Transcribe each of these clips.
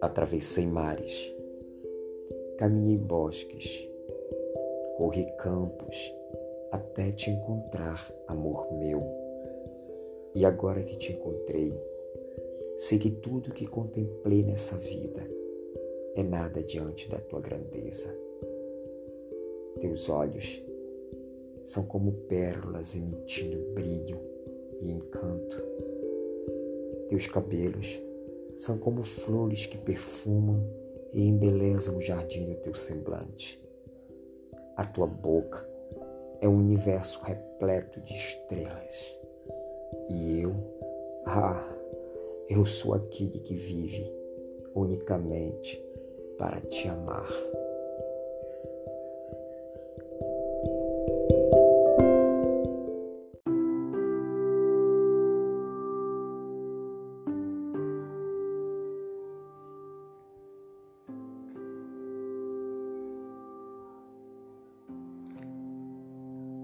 atravessei mares, caminhei bosques, corri campos até te encontrar, amor meu. E agora que te encontrei, sei que tudo que contemplei nessa vida é nada diante da tua grandeza. Teus olhos são como pérolas emitindo brilho e encanto. Teus cabelos são como flores que perfumam e embelezam o jardim do teu semblante. A tua boca é um universo repleto de estrelas. E eu, ah, eu sou aquele que vive unicamente para te amar.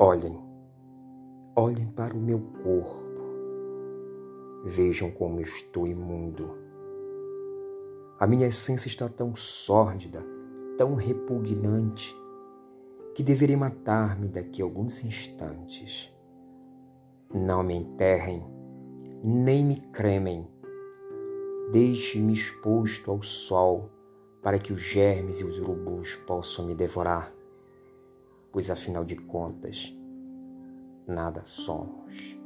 Olhem, olhem para o meu corpo, vejam como estou imundo. A minha essência está tão sórdida, tão repugnante, que deverei matar-me daqui a alguns instantes. Não me enterrem, nem me cremem. Deixe-me exposto ao sol para que os germes e os urubus possam me devorar pois afinal de contas, nada somos.